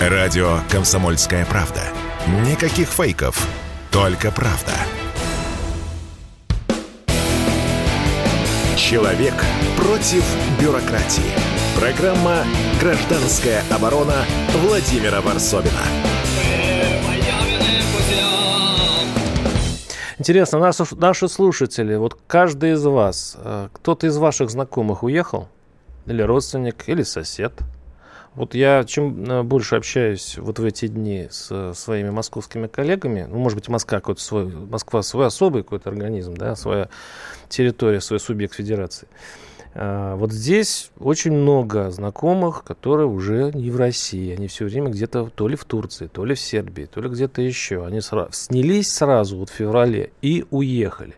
Радио «Комсомольская правда». Никаких фейков, только правда. Человек против бюрократии. Программа «Гражданская оборона» Владимира Варсовина. Интересно, наши, слушатели, вот каждый из вас, э, кто-то из ваших знакомых уехал? Или родственник, или сосед? Вот я чем э, больше общаюсь вот в эти дни с своими московскими коллегами, ну, может быть, Москва какой-то свой, Москва свой особый какой-то организм, да, своя территория, свой субъект федерации. А, вот здесь очень много знакомых, которые уже не в России. Они все время где-то то ли в Турции, то ли в Сербии, то ли где-то еще. Они сразу, снялись сразу вот в феврале и уехали.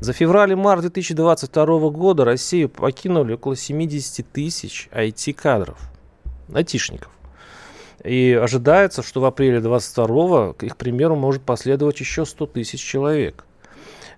За февраль и март 2022 года Россию покинули около 70 тысяч IT-кадров айтишников. И ожидается, что в апреле 22 к их примеру может последовать еще 100 тысяч человек.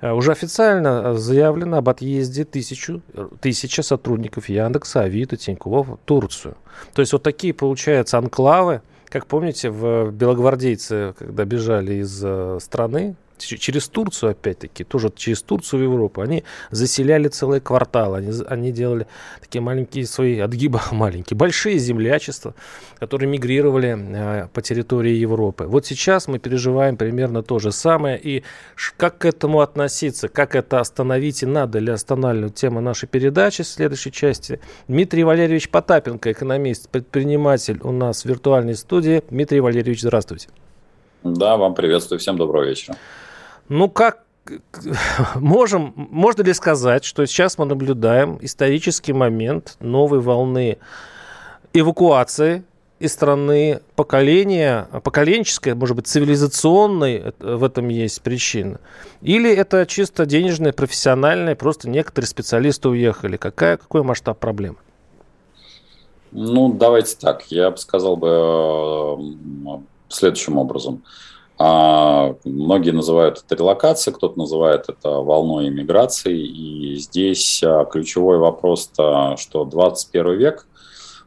А, уже официально заявлено об отъезде тысячу, тысяча сотрудников Яндекса, Авито, Тинькова в Турцию. То есть вот такие, получается, анклавы, как помните, в белогвардейцы, когда бежали из э, страны, через Турцию, опять-таки, тоже через Турцию в Европу, они заселяли целые кварталы, они, они делали такие маленькие свои отгибы, маленькие, большие землячества, которые мигрировали э, по территории Европы. Вот сейчас мы переживаем примерно то же самое, и как к этому относиться, как это остановить и надо ли останавливать тема нашей передачи в следующей части. Дмитрий Валерьевич Потапенко, экономист, предприниматель у нас в виртуальной студии. Дмитрий Валерьевич, здравствуйте. Да, вам приветствую, всем доброго вечера. Ну, как можем, можно ли сказать, что сейчас мы наблюдаем исторический момент новой волны эвакуации из страны поколения, поколенческой, может быть, цивилизационной, в этом есть причина? Или это чисто денежная, профессиональная, просто некоторые специалисты уехали? Какая, какой масштаб проблемы? Ну, давайте так. Я бы сказал бы э, следующим образом. А многие называют это релокацией, кто-то называет это волной иммиграции. И здесь а, ключевой вопрос, что 21 век,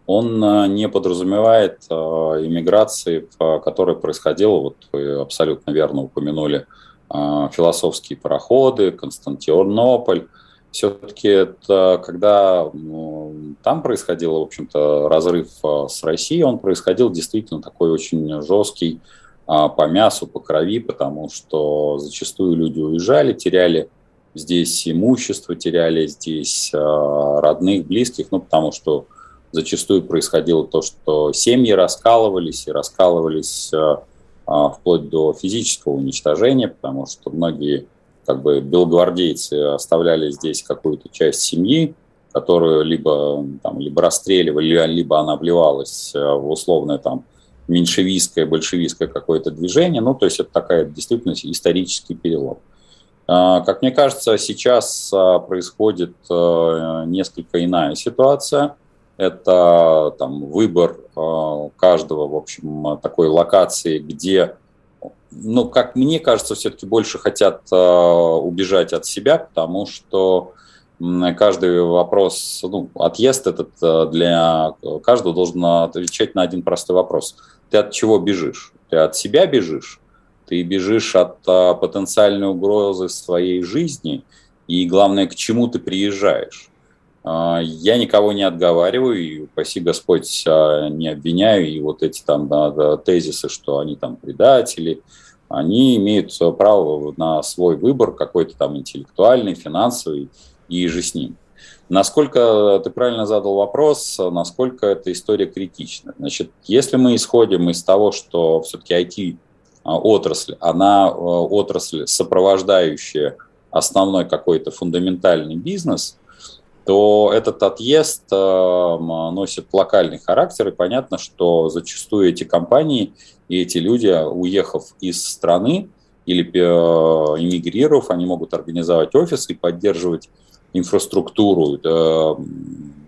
он а, не подразумевает а, иммиграции, которая происходила, вот вы абсолютно верно упомянули, философские пароходы, Константинополь. Все-таки это когда ну, там происходил, в общем-то, разрыв с Россией, он происходил действительно такой очень жесткий, по мясу, по крови, потому что зачастую люди уезжали, теряли здесь имущество, теряли здесь а, родных, близких, ну, потому что зачастую происходило то, что семьи раскалывались и раскалывались а, вплоть до физического уничтожения, потому что многие как бы белогвардейцы оставляли здесь какую-то часть семьи, которую либо, там, либо расстреливали, либо она вливалась в условное там меньшевистское, большевистское какое-то движение. Ну, то есть это такая действительно исторический перелом. А, как мне кажется, сейчас а, происходит а, несколько иная ситуация. Это там, выбор каждого, в общем, такой локации, где, ну, как мне кажется, все-таки больше хотят убежать от себя, потому что каждый вопрос, ну, отъезд этот для каждого должен отвечать на один простой вопрос – ты от чего бежишь? Ты от себя бежишь? Ты бежишь от а, потенциальной угрозы своей жизни? И главное, к чему ты приезжаешь? А, я никого не отговариваю, и, упаси Господь, а, не обвиняю, и вот эти там да, тезисы, что они там предатели, они имеют право на свой выбор, какой-то там интеллектуальный, финансовый, и же с ним. Насколько ты правильно задал вопрос, насколько эта история критична? Значит, если мы исходим из того, что все-таки IT-отрасль, она э, отрасль, сопровождающая основной какой-то фундаментальный бизнес, то этот отъезд э, носит локальный характер, и понятно, что зачастую эти компании и эти люди, уехав из страны или э, эмигрировав, они могут организовать офис и поддерживать инфраструктуру э,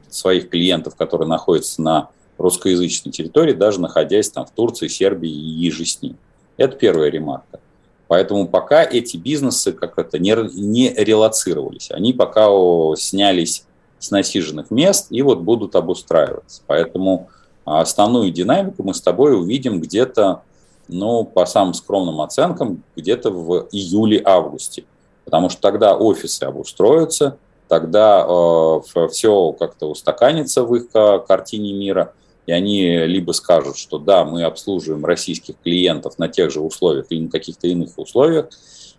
своих клиентов, которые находятся на русскоязычной территории, даже находясь там в Турции, Сербии и еже с ним. Это первая ремарка. Поэтому пока эти бизнесы как это не, не релацировались, они пока снялись с насиженных мест и вот будут обустраиваться. Поэтому А основную динамику мы с тобой увидим где-то, ну, по самым скромным оценкам, где-то в июле-августе. Потому что тогда офисы обустроятся, тогда э, все как-то устаканится в их э, картине мира, и они либо скажут, что да, мы обслуживаем российских клиентов на тех же условиях или на каких-то иных условиях,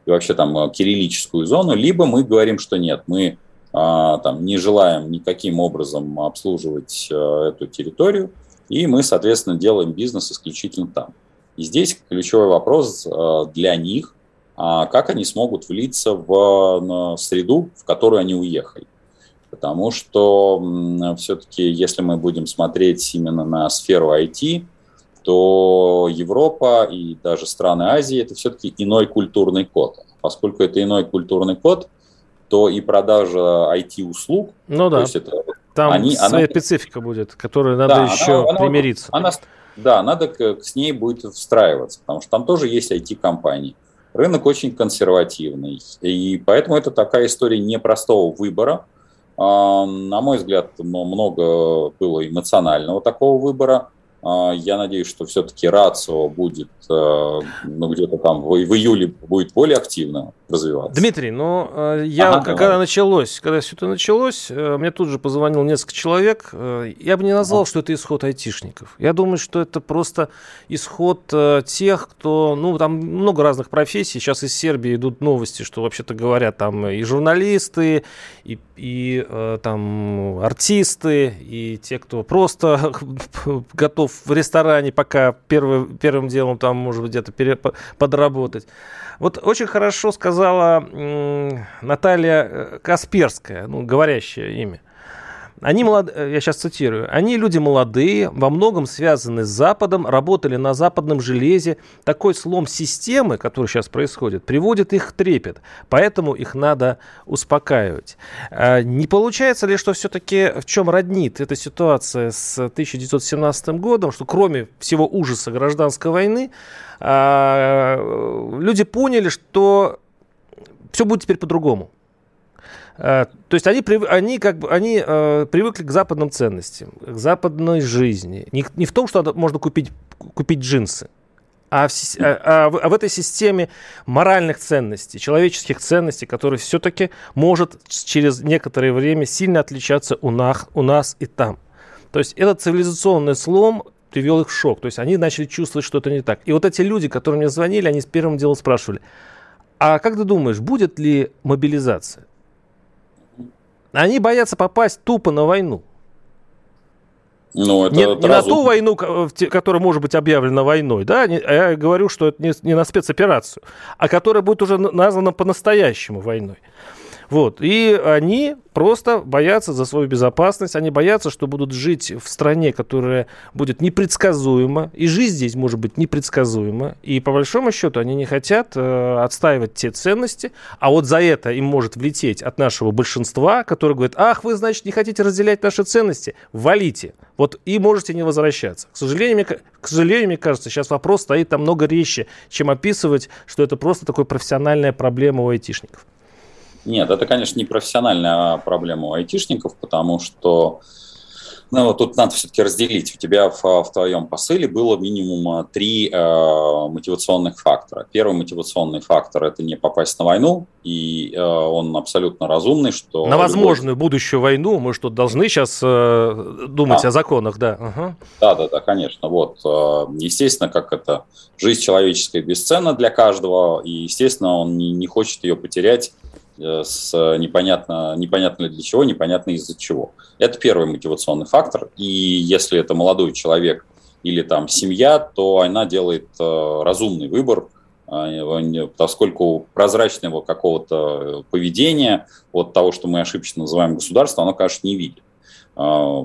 и вообще там э, кириллическую зону, либо мы говорим, что нет, мы а, там, не желаем никаким образом обслуживать а, эту территорию, и мы, соответственно, делаем бизнес исключительно там. И здесь ключевой вопрос а, для них, как они смогут влиться в среду, в которую они уехали. Потому что все-таки, если мы будем смотреть именно на сферу IT, то Европа и даже страны Азии – это все-таки иной культурный код. Поскольку это иной культурный код, то и продажа IT-услуг, ну, да. то есть это, там они, своя она, специфика будет, которой надо да, еще она, примириться. Она, да, надо к, с ней будет встраиваться, потому что там тоже есть IT-компании. Рынок очень консервативный, и поэтому это такая история непростого выбора. А, на мой взгляд, много было эмоционального такого выбора. А, я надеюсь, что все-таки рацио будет, э, ну, где-то там в, в июле будет более активно развиваться. Дмитрий, ну, э, я, ага, когда давай. началось, когда все это началось, э, мне тут же позвонил несколько человек. Я бы не назвал, ага. что это исход айтишников. Я думаю, что это просто исход тех, кто, ну, там много разных профессий. Сейчас из Сербии идут новости, что, вообще-то говоря, там и журналисты, и, и там артисты, и те, кто просто готов в ресторане, пока первый, первым делом там, может быть, где-то пере, подработать. Вот очень хорошо сказала Наталья э, Касперская, ну, говорящее имя. Они молод... Э, я сейчас цитирую. Они люди молодые, во многом связаны с Западом, работали на западном железе. Такой слом системы, который сейчас происходит, приводит их в трепет. Поэтому их надо успокаивать. А не получается ли, что все-таки в чем роднит эта ситуация с 1917 годом, что кроме всего ужаса гражданской войны, а, люди поняли, что все будет теперь по-другому. Э, то есть они, они, как бы, они э, привыкли к западным ценностям, к западной жизни. Не, не в том, что можно купить, купить джинсы, а в, а, а, а в этой системе моральных ценностей, человеческих ценностей, которые все-таки может через некоторое время сильно отличаться у нас, у нас и там. То есть этот цивилизационный слом привел их в шок. То есть они начали чувствовать, что это не так. И вот эти люди, которые мне звонили, они с первым делом спрашивали, а как ты думаешь, будет ли мобилизация? Они боятся попасть тупо на войну. Ну, это, не, не на ту войну, которая может быть объявлена войной, да, я говорю, что это не, не на спецоперацию, а которая будет уже названа по-настоящему войной. Вот. И они просто боятся за свою безопасность, они боятся, что будут жить в стране, которая будет непредсказуема, и жизнь здесь может быть непредсказуема. И по большому счету они не хотят э, отстаивать те ценности, а вот за это им может влететь от нашего большинства, которое говорит, ах, вы, значит, не хотите разделять наши ценности, валите. Вот и можете не возвращаться. К сожалению, мне, к сожалению, мне кажется, сейчас вопрос стоит намного резче, чем описывать, что это просто такая профессиональная проблема у айтишников. Нет, это, конечно, не профессиональная проблема у айтишников, потому что ну, вот тут надо все-таки разделить. У тебя в, в твоем посыле было минимум три э, мотивационных фактора. Первый мотивационный фактор – это не попасть на войну, и э, он абсолютно разумный, что… На возможную любой... будущую войну мы что, должны сейчас э, думать а. о законах, да? Ага. Да, да, да, конечно. Вот, э, естественно, как это, жизнь человеческая бесценна для каждого, и, естественно, он не, не хочет ее потерять с непонятно, непонятно для чего, непонятно из-за чего. Это первый мотивационный фактор. И если это молодой человек или там семья, то она делает э, разумный выбор, э, поскольку прозрачного какого-то поведения от того, что мы ошибочно называем государство, оно, конечно, не видит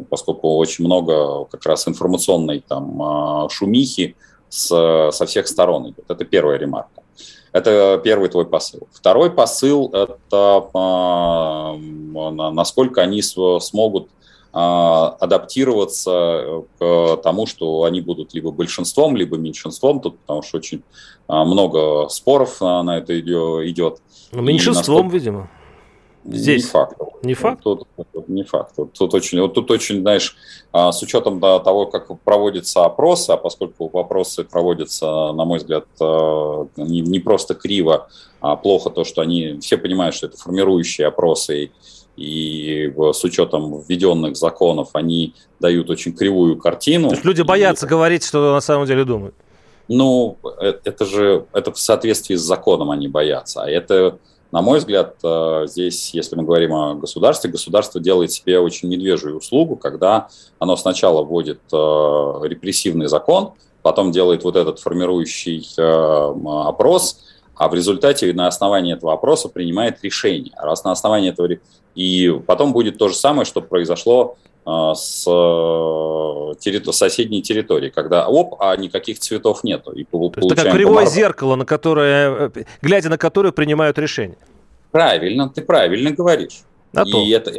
поскольку очень много как раз информационной там шумихи с, со всех сторон идет. Это первая ремарка. Это первый твой посыл. Второй посыл – это а, насколько они смогут а, адаптироваться к тому, что они будут либо большинством, либо меньшинством, тут потому что очень а, много споров на это идет. Ну, меньшинством, насколько... видимо. Здесь. Не факт. Не факт? Тут, не факт. Тут, тут, очень, вот тут очень, знаешь, а, с учетом того, как проводятся опросы, а поскольку вопросы проводятся, на мой взгляд, а, не, не просто криво, а плохо то, что они все понимают, что это формирующие опросы, и с учетом введенных законов они дают очень кривую картину. То есть люди боятся и... говорить, что на самом деле думают. Ну, э, это же это в соответствии с законом они боятся. А это на мой взгляд, э, здесь, если мы говорим о государстве, государство делает себе очень медвежью услугу, когда оно сначала вводит э, репрессивный закон, потом делает вот этот формирующий э, опрос, а в результате на основании этого опроса принимает решение. Раз на основании этого... И потом будет то же самое, что произошло с территор- соседней территории, когда оп, а никаких цветов нету. И это как кривое помар... зеркало, на которое, глядя на которое принимают решение. Правильно, ты правильно говоришь. А и то. это,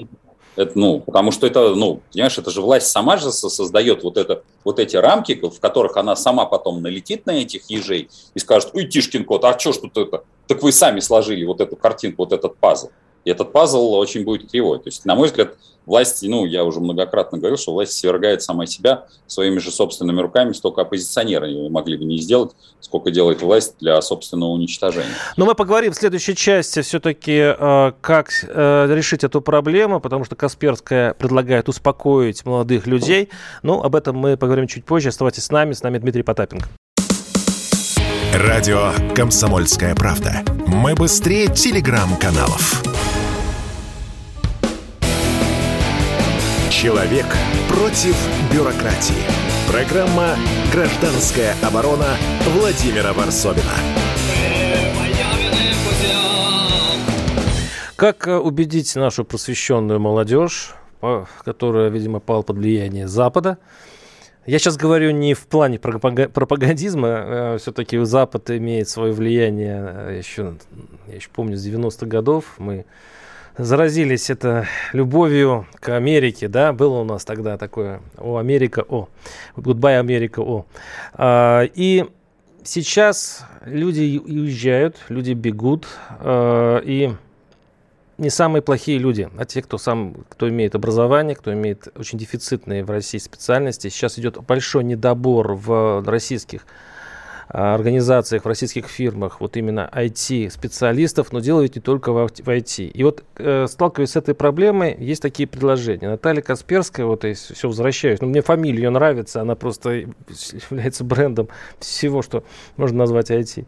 это, ну, потому что это, ну, понимаешь, это же власть сама же создает вот, это, вот эти рамки, в которых она сама потом налетит на этих ежей и скажет, ой, Тишкин кот, а что ж тут это? Так вы сами сложили вот эту картинку, вот этот пазл. И этот пазл очень будет кривой. То есть, на мой взгляд, власть, ну, я уже многократно говорил, что власть свергает сама себя своими же собственными руками, столько оппозиционеры могли бы не сделать, сколько делает власть для собственного уничтожения. Но мы поговорим в следующей части все-таки, э, как э, решить эту проблему, потому что Касперская предлагает успокоить молодых людей. Ну, об этом мы поговорим чуть позже. Оставайтесь с нами. С нами Дмитрий Потапенко. Радио «Комсомольская правда». Мы быстрее телеграм-каналов. Человек против бюрократии. Программа «Гражданская оборона» Владимира Варсовина. Как э, убедить нашу просвещенную молодежь, которая, видимо, пала под влияние Запада, я сейчас говорю не в плане пропагандизма, э, все-таки Запад имеет свое влияние э, еще, я еще помню, с 90-х годов. Мы заразились это любовью к Америке, да, было у нас тогда такое, о, Америка, о, goodbye, Америка, о. А, и сейчас люди уезжают, люди бегут, а, и не самые плохие люди, а те, кто сам, кто имеет образование, кто имеет очень дефицитные в России специальности. Сейчас идет большой недобор в российских организациях, в российских фирмах, вот именно IT-специалистов, но ведь не только в IT. И вот э, сталкиваясь с этой проблемой, есть такие предложения. Наталья Касперская, вот я все возвращаюсь, ну, мне фамилия нравится, она просто является брендом всего, что можно назвать IT.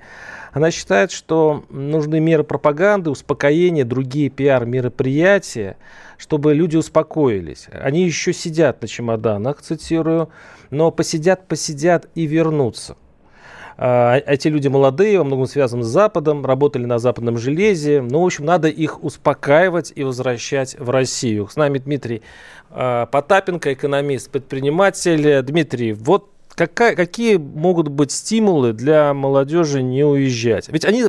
Она считает, что нужны меры пропаганды, успокоения, другие пиар-мероприятия, чтобы люди успокоились. Они еще сидят на чемоданах, цитирую, но посидят, посидят и вернутся. А, эти люди молодые, во многом связаны с Западом, работали на западном железе. Ну, в общем, надо их успокаивать и возвращать в Россию. С нами Дмитрий а, Потапенко, экономист, предприниматель. Дмитрий, вот какая, какие могут быть стимулы для молодежи не уезжать? Ведь они,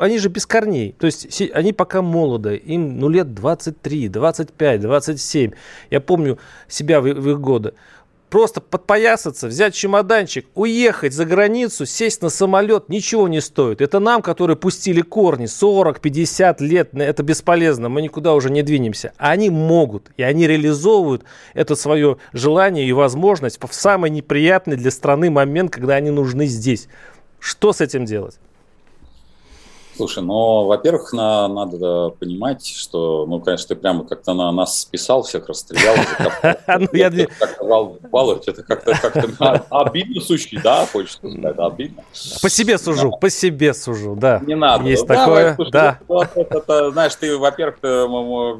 они же без корней. То есть они пока молоды. Им ну, лет 23, 25, 27. Я помню себя в, в их годы просто подпоясаться, взять чемоданчик, уехать за границу, сесть на самолет, ничего не стоит. Это нам, которые пустили корни 40-50 лет, это бесполезно, мы никуда уже не двинемся. А они могут, и они реализовывают это свое желание и возможность в самый неприятный для страны момент, когда они нужны здесь. Что с этим делать? Слушай, ну, во-первых, на, надо понимать, что, ну, конечно, ты прямо как-то на нас списал, всех расстрелял. Ну, я Это как-то обидно сущий, да, хочешь сказать, обидно. По себе сужу, по себе сужу, да. Не надо. Есть такое, да. Знаешь, ты, во-первых,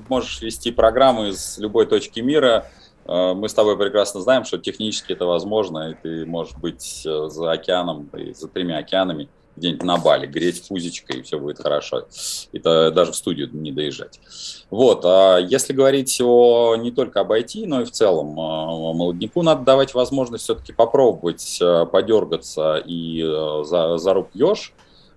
можешь вести программу из любой точки мира, э, мы с тобой прекрасно знаем, что технически это возможно, и ты можешь быть э, за океаном, и за тремя океанами, где-нибудь на Бали, греть пузечкой, и все будет хорошо. Это даже в студию не доезжать. Вот, а если говорить о, не только об IT, но и в целом, а, молодняку надо давать возможность все-таки попробовать а, подергаться и а, за, за рук еж,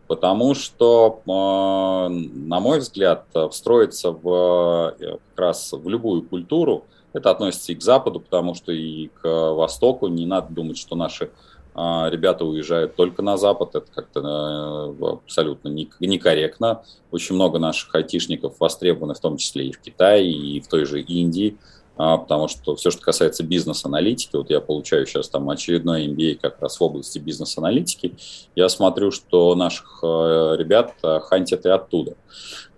потому что, на мой взгляд, встроиться в, как раз в любую культуру, это относится и к Западу, потому что и к Востоку не надо думать, что наши ребята уезжают только на Запад, это как-то э, абсолютно некорректно. Очень много наших айтишников востребованы, в том числе и в Китае, и в той же Индии, а, потому что все, что касается бизнес-аналитики, вот я получаю сейчас там очередной MBA как раз в области бизнес-аналитики, я смотрю, что наших э, ребят э, хантят и оттуда.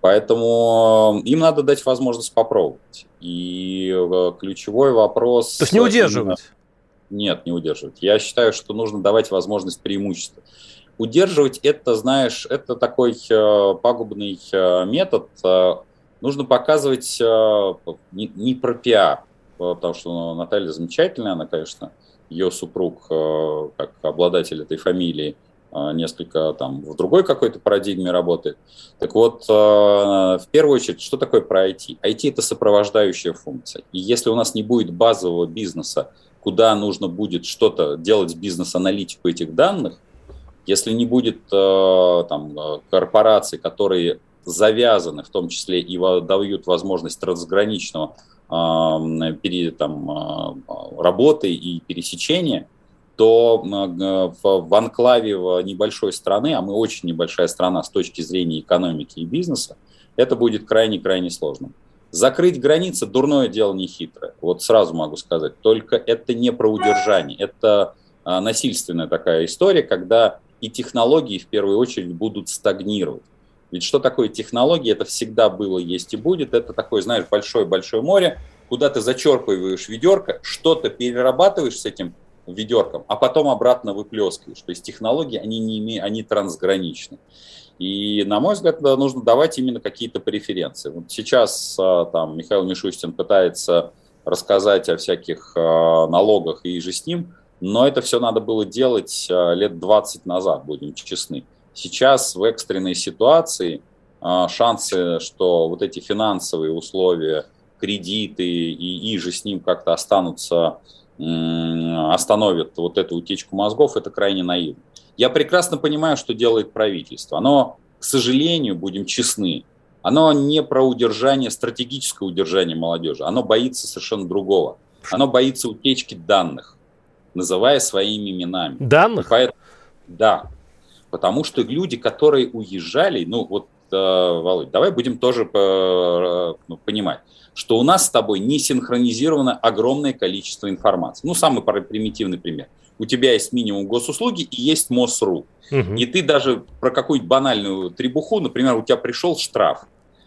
Поэтому им надо дать возможность попробовать. И ключевой вопрос... То есть не удерживать? Нет, не удерживать. Я считаю, что нужно давать возможность преимущества. Удерживать это, знаешь, это такой э, пагубный э, метод. Э, нужно показывать не, не про пиар, потому что Наталья замечательная, она, конечно, ее супруг, как обладатель этой фамилии, несколько там в другой какой-то парадигме работает. Так вот, в первую очередь, что такое про IT? IT это сопровождающая функция. И если у нас не будет базового бизнеса, куда нужно будет что-то делать бизнес-аналитику этих данных, если не будет э, там, э, корпораций, которые завязаны, в том числе и дают возможность трансграничного э, там, э, работы и пересечения, то в, в анклаве небольшой страны, а мы очень небольшая страна с точки зрения экономики и бизнеса, это будет крайне-крайне сложно. Закрыть границы – дурное дело не хитрое. Вот сразу могу сказать. Только это не про удержание. Это а, насильственная такая история, когда и технологии в первую очередь будут стагнировать. Ведь что такое технологии? Это всегда было, есть и будет. Это такое, знаешь, большое-большое море, куда ты зачерпываешь ведерко, что-то перерабатываешь с этим ведерком, а потом обратно выплескиваешь. То есть технологии, они, не имеют, они трансграничны. И, на мой взгляд, нужно давать именно какие-то преференции. Вот сейчас а, там Михаил Мишустин пытается рассказать о всяких а, налогах и же с ним, но это все надо было делать а, лет 20 назад, будем честны. Сейчас в экстренной ситуации шансы, что вот эти финансовые условия, кредиты и, и же с ним как-то останутся, остановят вот эту утечку мозгов, это крайне наивно. Я прекрасно понимаю, что делает правительство. Оно, к сожалению, будем честны, оно не про удержание, стратегическое удержание молодежи. Оно боится совершенно другого. Оно боится утечки данных, называя своими именами. Данных? Поэтому, да. Потому что люди, которые уезжали, ну вот, э, Володь, давай будем тоже э, понимать, что у нас с тобой не синхронизировано огромное количество информации. Ну, самый примитивный пример – у тебя есть минимум госуслуги и есть МОСРУ. Угу. И ты даже про какую-нибудь банальную требуху, например, у тебя пришел штраф,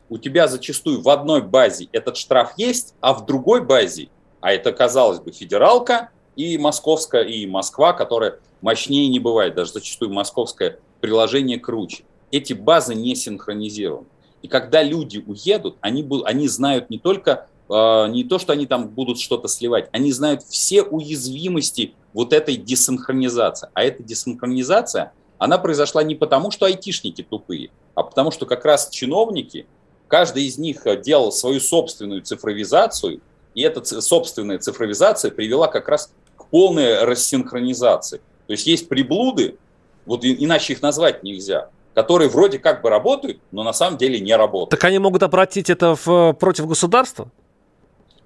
у тебя зачастую в одной базе этот штраф есть, а в другой базе, а это, казалось бы, федералка и московская, и Москва, которая мощнее не бывает, даже зачастую московское приложение круче. Эти базы не синхронизированы. И когда люди уедут, они, они знают не только а, не то, что они там будут что-то сливать, они знают все уязвимости вот этой десинхронизации. А эта десинхронизация, она произошла не потому, что айтишники тупые, а потому что как раз чиновники, каждый из них делал свою собственную цифровизацию, и эта собственная цифровизация привела как раз к полной рассинхронизации. То есть есть приблуды, вот иначе их назвать нельзя, которые вроде как бы работают, но на самом деле не работают. Так они могут обратить это в, против государства?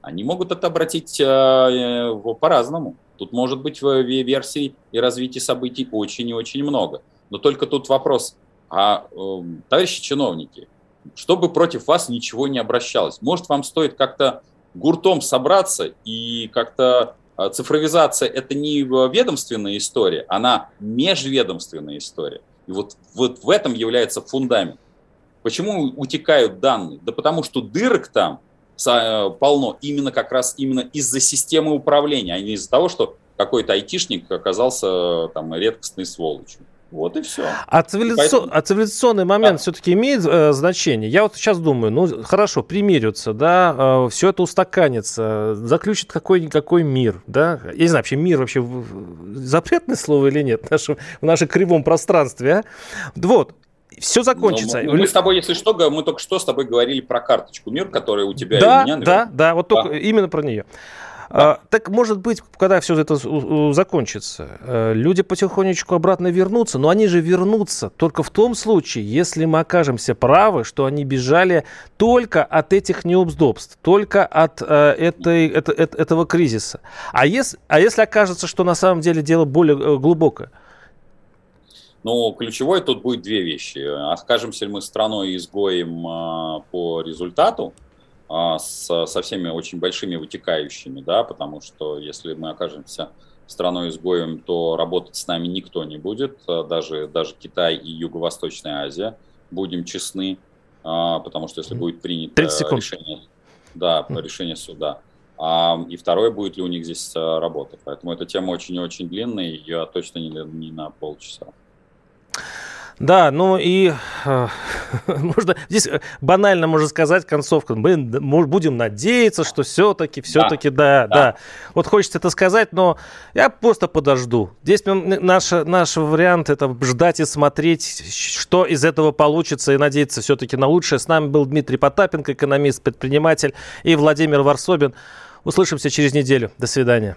Они могут это обратить э, э по-разному. Тут может быть версий и развития событий очень и очень много. Но только тут вопрос, а, э, товарищи чиновники, чтобы против вас ничего не обращалось, может вам стоит как-то гуртом собраться и как-то э, цифровизация это не ведомственная история, она межведомственная история. И вот, вот в этом является фундамент. Почему утекают данные? Да потому что дырок там полно именно как раз именно из-за системы управления, а не из-за того, что какой-то айтишник оказался там редкостной сволочью. Вот и все. А, цивилизацион... Поэтому... а цивилизационный момент да. все-таки имеет э, значение? Я вот сейчас думаю, ну хорошо, примирятся, да, э, все это устаканится, заключит какой-никакой мир, да? Я не знаю, вообще мир вообще запретное слово или нет в нашем, в нашем кривом пространстве, а? Вот, все закончится. Ну, мы, с тобой, если что, мы только что с тобой говорили про карточку мир, которая у тебя да, и у меня. Наверное. Да, да, вот только да. именно про нее. А, так, может быть, когда все это закончится, э, люди потихонечку обратно вернутся, но они же вернутся только в том случае, если мы окажемся правы, что они бежали только от этих неудобств, только от э, этой, это, это, этого кризиса. А если, а если окажется, что на самом деле дело более э, глубокое? Ну, ключевой тут будет две вещи. Окажемся ли мы страной-изгоем а, по результату, а, с, со всеми очень большими вытекающими, да, потому что если мы окажемся страной-изгоем, то работать с нами никто не будет, а, даже, даже Китай и Юго-Восточная Азия, будем честны, потому что если будет принято решение, да, решение суда, и второе, будет ли у них здесь работа. Поэтому эта тема очень-очень длинная, ее точно не, не на полчаса. Да, ну и э, можно здесь банально можно сказать концовка. Мы будем надеяться, что все-таки, все-таки, да, да, да, да. Вот хочется это сказать, но я просто подожду. Здесь наш, наш вариант это ждать и смотреть, что из этого получится, и надеяться все-таки на лучшее. С нами был Дмитрий Потапенко, экономист, предприниматель, и Владимир Варсобин. Услышимся через неделю. До свидания.